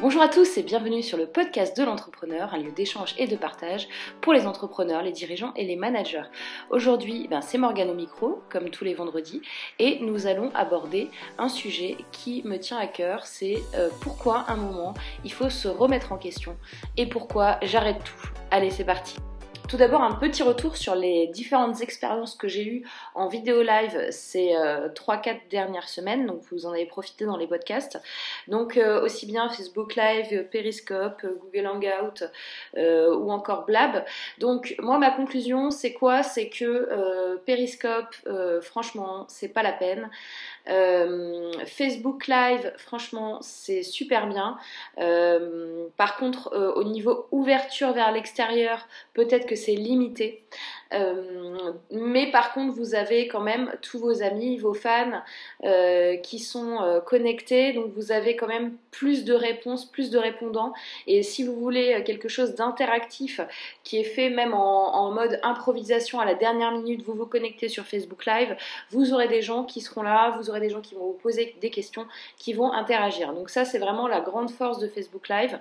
Bonjour à tous et bienvenue sur le podcast de l'entrepreneur, un lieu d'échange et de partage pour les entrepreneurs, les dirigeants et les managers. Aujourd'hui, ben, c'est Morgane au micro, comme tous les vendredis, et nous allons aborder un sujet qui me tient à cœur, c'est euh, pourquoi un moment il faut se remettre en question et pourquoi j'arrête tout. Allez, c'est parti. Tout d'abord, un petit retour sur les différentes expériences que j'ai eues en vidéo live ces 3-4 euh, dernières semaines. Donc, vous en avez profité dans les podcasts. Donc, euh, aussi bien Facebook Live, Periscope, Google Hangout ou encore Blab. Donc, moi, ma conclusion, c'est quoi? C'est que Periscope, franchement, c'est pas la peine. Euh, Facebook Live, franchement, c'est super bien. Euh, par contre, euh, au niveau ouverture vers l'extérieur, peut-être que c'est limité. Euh, mais par contre, vous avez quand même tous vos amis, vos fans euh, qui sont euh, connectés. Donc vous avez quand même plus de réponses, plus de répondants. Et si vous voulez quelque chose d'interactif qui est fait même en, mode improvisation à la dernière minute, vous vous connectez sur Facebook Live, vous aurez des gens qui seront là, vous aurez des gens qui vont vous poser des questions, qui vont interagir. Donc ça, c'est vraiment la grande force de Facebook Live,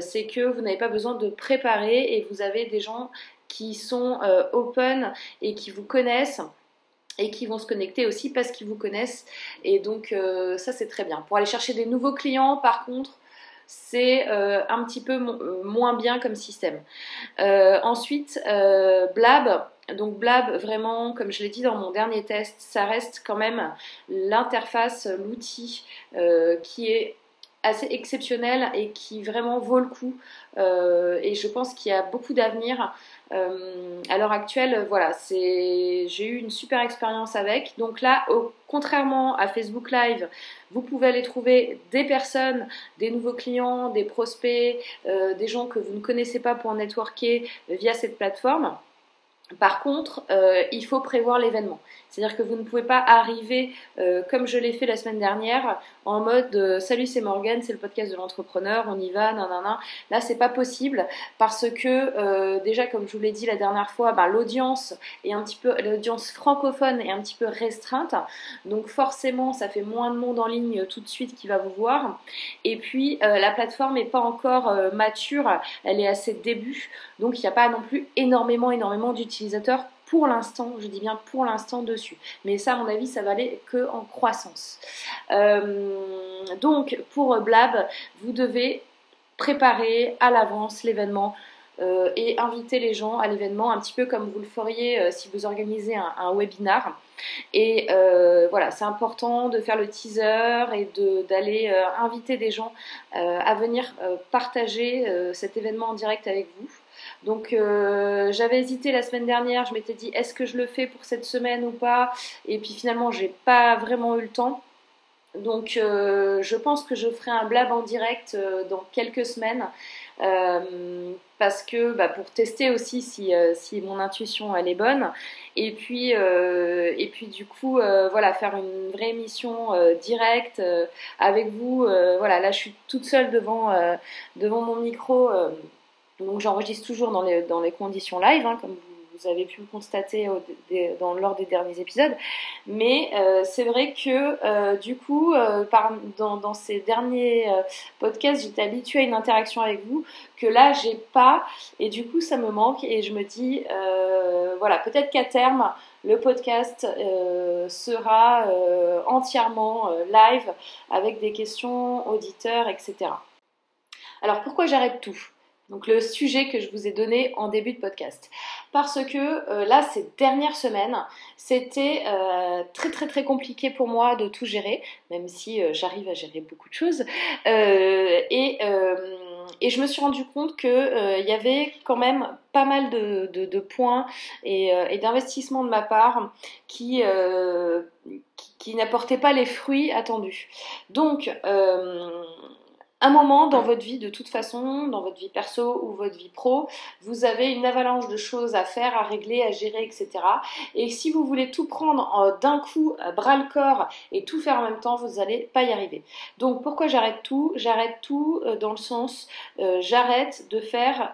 c'est que vous n'avez pas besoin de préparer et vous avez des gens qui sont euh, open et qui vous connaissent et qui vont se connecter aussi parce qu'ils vous connaissent. Et donc euh, ça c'est très bien. Pour aller chercher des nouveaux clients, par contre, c'est euh, un petit peu moins bien comme système. ensuite, Blab. Donc Blab, vraiment, comme je l'ai dit dans mon dernier test, ça reste quand même l'interface, l'outil qui est assez exceptionnel et qui vraiment vaut le coup. et je pense qu'il y a beaucoup d'avenir. Euh, à l'heure actuelle, voilà, j'ai eu une super expérience avec. Donc là, contrairement à Facebook Live, vous pouvez aller trouver des personnes, des nouveaux clients, des prospects, euh, des gens que vous ne connaissez pas pour networker via cette plateforme. Par contre, euh, il faut prévoir l'événement. C'est-à-dire que vous ne pouvez pas arriver, euh, comme je l'ai fait la semaine dernière, en mode euh, Salut, c'est Morgan, c'est le podcast de l'entrepreneur, on y va, nanana. Là, c'est pas possible parce que déjà, comme je vous l'ai dit la dernière fois, bah, l'audience est un petit peu, l'audience francophone est un petit peu restreinte. Donc forcément, ça fait moins de monde en ligne tout de suite qui va vous voir. Et puis, la plateforme n'est pas encore mature, elle est à ses débuts. Donc, il n'y a pas non plus énormément, énormément d'utilisateurs pour l'instant, je dis bien pour l'instant dessus. Mais ça, à mon avis, ça va aller que en croissance. Euh, donc, pour Blab, vous devez préparer à l'avance l'événement. Euh, et inviter les gens à l'événement un petit peu comme vous le feriez euh, si vous organisez un webinar. Et voilà, c'est important de faire le teaser et d'aller inviter des gens à venir partager cet événement en direct avec vous. Donc euh, j'avais hésité la semaine dernière, je m'étais dit est-ce que je le fais pour cette semaine ou pas? Et puis finalement j'ai pas vraiment eu le temps. Donc euh, je pense que je ferai un blab en direct euh, dans quelques semaines. parce que bah, pour tester aussi si, mon intuition elle est bonne et puis et puis du coup voilà faire une vraie émission directe avec vous voilà là je suis toute seule devant mon micro donc j'enregistre toujours dans les, conditions live, hein, comme vous, avez pu le constater dans, lors des derniers épisodes. Mais euh, c'est vrai que euh, du coup, euh, dans, dans, ces derniers podcasts, j'étais habituée à une interaction avec vous que là, j'ai pas. Et du coup, ça me manque. Et je me dis, voilà, peut-être qu'à terme, le podcast sera entièrement live avec des questions auditeurs, etc. Alors pourquoi j'arrête tout? Donc le sujet que je vous ai donné en début de podcast. Parce que euh, là, ces dernières semaines, c'était euh, très très très compliqué pour moi de tout gérer, même si euh, j'arrive à gérer beaucoup de choses. Et, et, je me suis rendu compte qu'il y avait quand même pas mal de, de, points et, et d'investissements de ma part qui, qui, qui n'apportaient pas les fruits attendus. Donc un moment dans votre vie, de toute façon, dans votre vie perso ou votre vie pro, vous avez une avalanche de choses à faire, à régler, à gérer, etc. Et si vous voulez tout prendre d'un coup, à bras le corps et tout faire en même temps, vous n'allez pas y arriver. Donc pourquoi j'arrête tout? J'arrête tout euh, dans le sens, euh, j'arrête de faire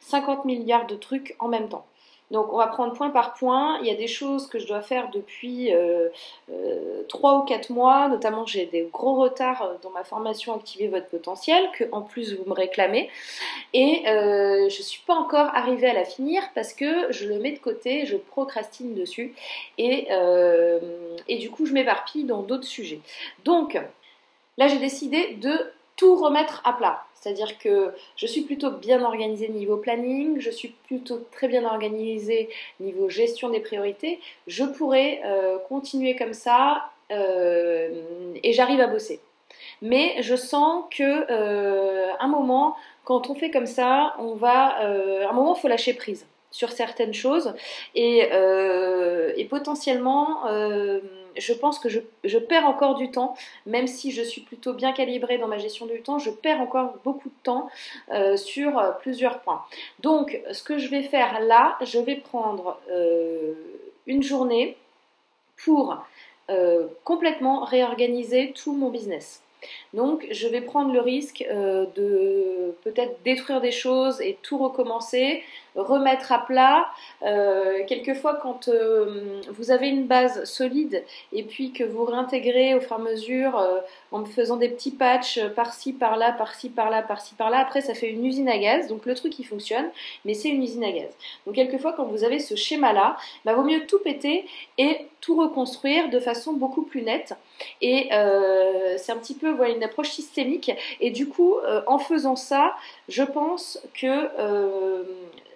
50 euh, milliards de trucs en même temps. Donc on va prendre point par point. Il y a des choses que je dois faire depuis euh, euh, trois 3 ou 4 mois, notamment j'ai des gros retards dans ma formation Activer votre potentiel, que en plus vous me réclamez. Et euh, je ne suis pas encore arrivée à la finir parce que je le mets de côté, je procrastine dessus. Et, et du coup je m'éparpille dans d'autres sujets. Donc là j'ai décidé de tout remettre à plat. C'est-à-dire que je suis plutôt bien organisée niveau planning, je suis plutôt très bien organisée niveau gestion des priorités. Je pourrais euh, continuer comme ça euh, et j'arrive à bosser. Mais je sens que euh, un moment, quand on fait comme ça, on va, un moment, il faut lâcher prise sur certaines choses et, et potentiellement je pense que je, perds encore du temps, même si je suis plutôt bien calibrée dans ma gestion du temps, je perds encore beaucoup de temps euh, sur euh, plusieurs points. Donc, ce que je vais faire là, je vais prendre euh, une journée pour complètement réorganiser tout mon business. Donc je vais prendre le risque euh, de peut-être détruire des choses et tout recommencer, remettre à plat. Euh, quelquefois quand euh, vous avez une base solide et puis que vous réintégrez au fur et à mesure en faisant des petits patchs par-ci, par-là, par-ci, par-là, par-ci, par-là, après ça fait une usine à gaz. Donc le truc il fonctionne, mais c'est une usine à gaz. Donc quelquefois quand vous avez ce schéma-là, bah, vaut mieux tout péter et tout reconstruire de façon beaucoup plus nette. Et c'est un petit peu voilà, une approche systémique. Et du coup, euh, en faisant ça, je pense que euh,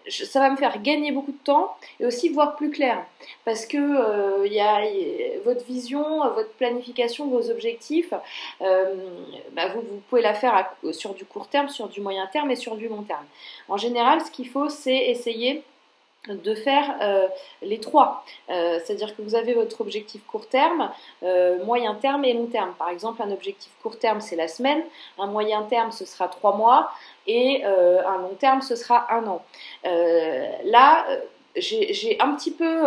ça va me faire gagner beaucoup de temps et aussi voir plus clair. Parce que euh, y a, votre vision, votre planification, vos objectifs, bah, vous, vous, pouvez la faire sur du court terme, sur du moyen terme et sur du long terme. En général, ce qu'il faut, c'est essayer de faire euh, les trois. Euh, c'est-à-dire que vous avez votre objectif court terme, euh, moyen terme et long terme. Par exemple, un objectif court terme, c'est la semaine, un moyen terme, ce sera trois mois, et un long terme, ce sera un an. là, j'ai un petit peu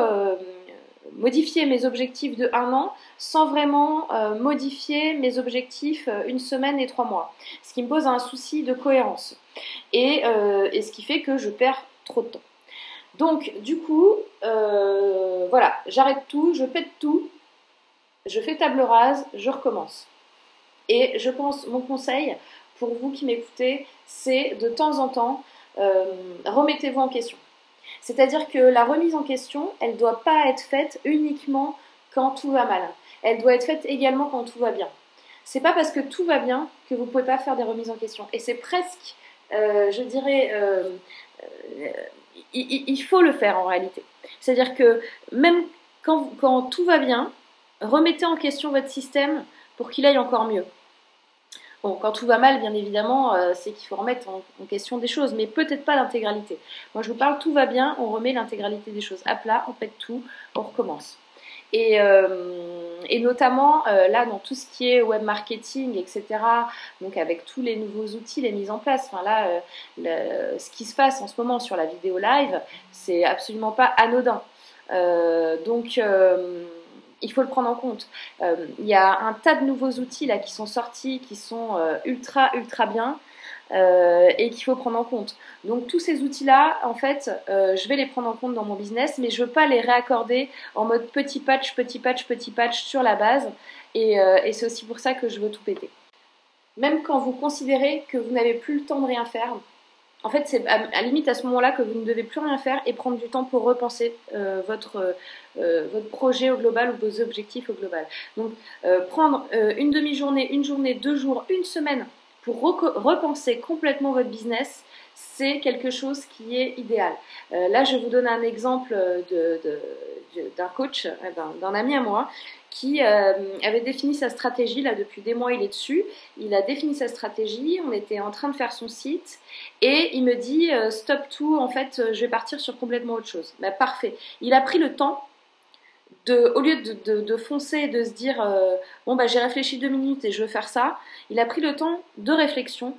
modifié mes objectifs de un an sans vraiment modifier mes objectifs une semaine et trois mois. Ce qui me pose un souci de cohérence. et ce qui fait que je perds trop de temps. Donc, du coup, euh, voilà, j'arrête tout, je pète tout, je fais table rase, je recommence. Et je pense, mon conseil pour vous qui m'écoutez, c'est de temps en temps, euh, remettez-vous en question. C'est-à-dire que la remise en question, elle ne doit pas être faite uniquement quand tout va mal. Elle doit être faite également quand tout va bien. C'est pas parce que tout va bien que vous ne pouvez pas faire des remises en question. Et c'est presque, euh, je dirais, il, faut le faire en réalité. C'est-à-dire que même quand, tout va bien, remettez en question votre système pour qu'il aille encore mieux. Bon, quand tout va mal, bien évidemment, euh, c'est qu'il faut remettre en, question des choses, mais peut-être pas l'intégralité. Moi, je vous parle, tout va bien, on remet l'intégralité des choses à plat, on pète tout, on recommence. Euh, et, notamment euh, là dans tout ce qui est web marketing, etc. Donc avec tous les nouveaux outils, les mises en place. Enfin là, euh, ce qui se passe en ce moment sur la vidéo live, c'est absolument pas anodin. donc il faut le prendre en compte. Il y a un tas de nouveaux outils là qui sont sortis, qui sont ultra ultra bien. Euh, et qu'il faut prendre en compte. Donc tous ces outils-là, en fait, euh, je vais les prendre en compte dans mon business, mais je ne veux pas les réaccorder en mode petit patch, petit patch, petit patch sur la base. Et, euh, et c'est aussi pour ça que je veux tout péter. Même quand vous considérez que vous n'avez plus le temps de rien faire, en fait, c'est à, limite à ce moment-là que vous ne devez plus rien faire et prendre du temps pour repenser votre projet au global ou vos objectifs au global. Donc, prendre une demi-journée, une journée, deux jours, une semaine pour repenser complètement votre business, c'est quelque chose qui est idéal. Euh, là, je vous donne un exemple d'un coach, euh, d'un ami à moi, qui euh, avait défini sa stratégie. Là, depuis des mois, il est dessus. Il a défini sa stratégie. On était en train de faire son site. Et il me dit Stop tout, en fait, je vais partir sur complètement autre chose. Bah, parfait. Il a pris le temps au lieu de, foncer et de se dire euh, bon bah j'ai réfléchi deux minutes et je veux faire ça, il a pris le temps de réflexion,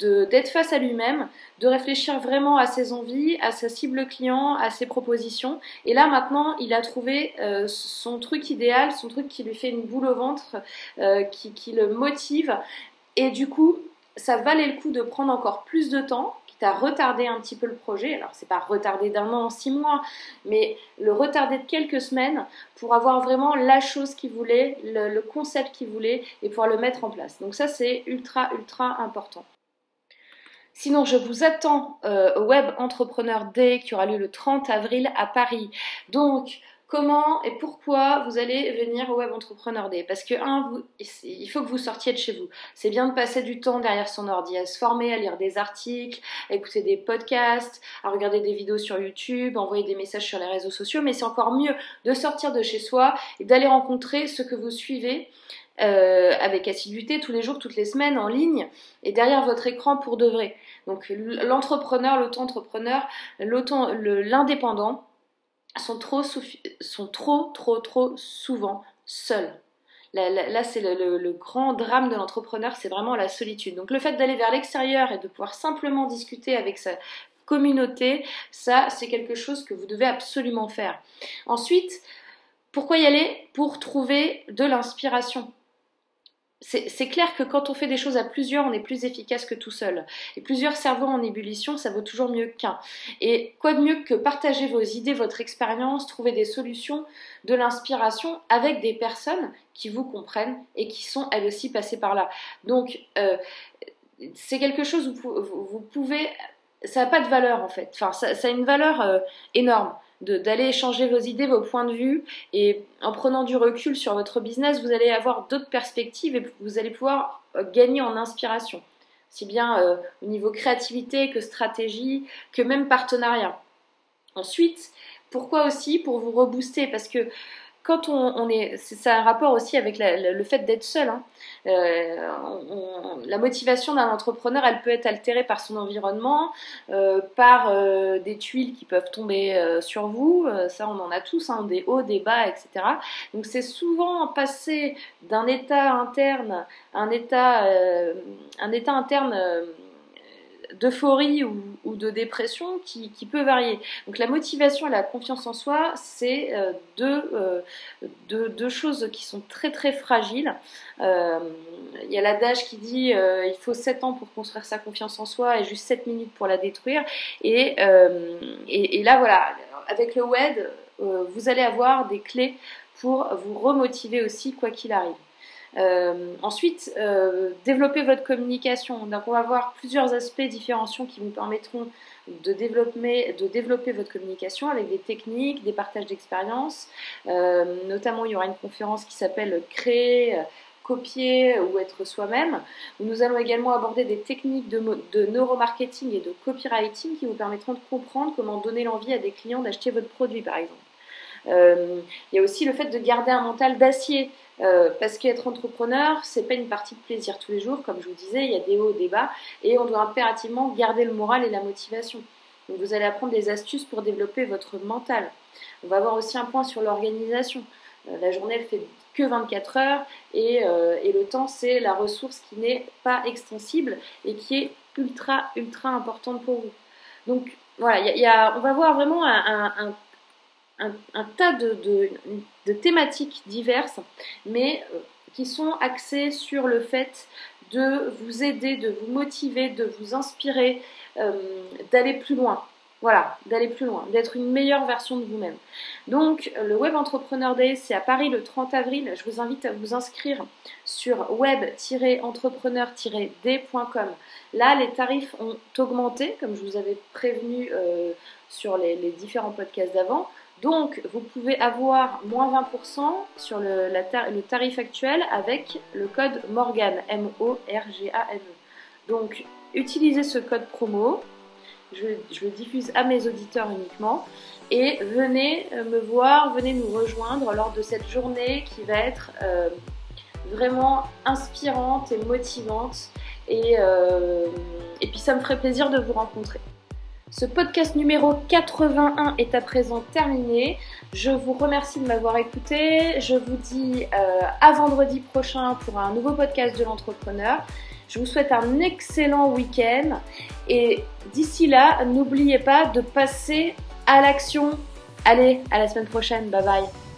d'être face à lui-même, de réfléchir vraiment à ses envies, à sa cible client, à ses propositions. Et là maintenant, il a trouvé euh, son truc idéal, son truc qui lui fait une boule au ventre, euh, qui, qui le motive. Et du coup, ça valait le coup de prendre encore plus de temps, tu as retardé un petit peu le projet. Alors, c'est pas retardé d'un an, six mois, mais le retarder de quelques semaines pour avoir vraiment la chose qu'il voulait, le, concept qu'il voulait et pouvoir le mettre en place. Donc, ça, c'est ultra, ultra important. Sinon, je vous attends euh, au Web Entrepreneur Day qui aura lieu le 30 avril à Paris. Donc, comment et pourquoi vous allez venir au Web Entrepreneur Day. Parce que, un, il faut que vous sortiez de chez vous. C'est bien de passer du temps derrière son ordi, à se former, à lire des articles, à écouter des podcasts, à regarder des vidéos sur YouTube, à envoyer des messages sur les réseaux sociaux, mais c'est encore mieux de sortir de chez soi et d'aller rencontrer ceux que vous suivez. Euh, avec assiduité tous les jours, toutes les semaines en ligne et derrière votre écran pour de vrai. Donc l'entrepreneur, l'auto-entrepreneur, l'indépendant, sont trop, trop, trop souvent seuls. Là, c'est le, grand drame de l'entrepreneur, c'est vraiment la solitude. Donc le fait d'aller vers l'extérieur et de pouvoir simplement discuter avec sa communauté, ça, c'est quelque chose que vous devez absolument faire. Ensuite, pourquoi y aller? Pour trouver de l'inspiration c'est clair que quand on fait des choses à plusieurs, on est plus efficace que tout seul. Et plusieurs cerveaux en ébullition, ça vaut toujours mieux qu'un. Et quoi de mieux que partager vos idées, votre expérience, trouver des solutions, de l'inspiration avec des personnes qui vous comprennent et qui sont elles aussi passées par là. Donc, euh, c'est quelque chose où vous, pouvez... Ça n'a pas de valeur en fait. Enfin, ça, a une valeur euh, énorme d'aller échanger vos idées, vos points de vue, et en prenant du recul sur votre business, vous allez avoir d'autres perspectives et vous allez pouvoir euh, gagner en inspiration, si bien euh, au niveau créativité que stratégie, que même partenariat. Ensuite, pourquoi aussi Pour vous rebooster, parce que quand on, est, c'est un rapport aussi avec le fait d'être seul. Hein. Euh, la motivation d'un entrepreneur, elle peut être altérée par son environnement, euh, par euh, des tuiles qui peuvent tomber sur vous. ça, on en a tous, hein, des hauts, des bas, etc. Donc, c'est souvent passer d'un état interne, un état, un état interne d'euphorie ou, de dépression qui, peut varier. Donc la motivation et la confiance en soi, c'est euh, euh, deux, choses qui sont très très fragiles. Euh, il y a l'adage qui dit il faut 7 ans pour construire sa confiance en soi et juste 7 minutes pour la détruire. Et, et, et là voilà, avec le web, vous allez avoir des clés pour vous remotiver aussi quoi qu'il arrive. Euh, ensuite, euh, développer votre communication. Donc, on va voir plusieurs aspects différenciants qui vous permettront de développer, votre communication avec des techniques, des partages d'expériences. Euh, notamment, il y aura une conférence qui s'appelle Créer copier ou être soi-même. Nous allons également aborder des techniques de, de, neuromarketing et de copywriting qui vous permettront de comprendre comment donner l'envie à des clients d'acheter votre produit, par exemple. il y a aussi le fait de garder un mental d'acier. Euh, parce qu'être entrepreneur, c'est pas une partie de plaisir tous les jours, comme je vous disais, il y a des hauts, des bas, et on doit impérativement garder le moral et la motivation. Donc vous allez apprendre des astuces pour développer votre mental. On va avoir aussi un point sur l'organisation. Euh, la journée, elle fait que 24 heures, euh, et, le temps, c'est la ressource qui n'est pas extensible et qui est ultra, ultra importante pour vous. Donc voilà, on va voir vraiment un, tas de, thématiques diverses, mais euh, qui sont axées sur le fait de vous aider, de vous motiver, de vous inspirer, euh, d'aller plus loin. Voilà, d'aller plus loin, d'être une meilleure version de vous-même. Donc, le Web Entrepreneur Day, c'est à Paris le 30 avril. Je vous invite à vous inscrire sur web-entrepreneur-d.com. Là, les tarifs ont augmenté, comme je vous avais prévenu euh, sur les différents podcasts d'avant. Donc, vous pouvez avoir moins 20% sur le, tarif actuel avec le code MORGAN, M-O-R-G-A-N-E. Donc, utilisez ce code promo. Je, le diffuse à mes auditeurs uniquement. Et venez euh, me voir, venez nous rejoindre lors de cette journée qui va être euh, vraiment inspirante et motivante. Euh, et puis, ça me ferait plaisir de vous rencontrer. Ce podcast numéro 81 est à présent terminé. Je vous remercie de m'avoir écouté. Je vous dis euh, à vendredi prochain pour un nouveau podcast de l'entrepreneur. Je vous souhaite un excellent week-end et d'ici là, n'oubliez pas de passer à l'action. Allez, à la semaine prochaine. Bye bye.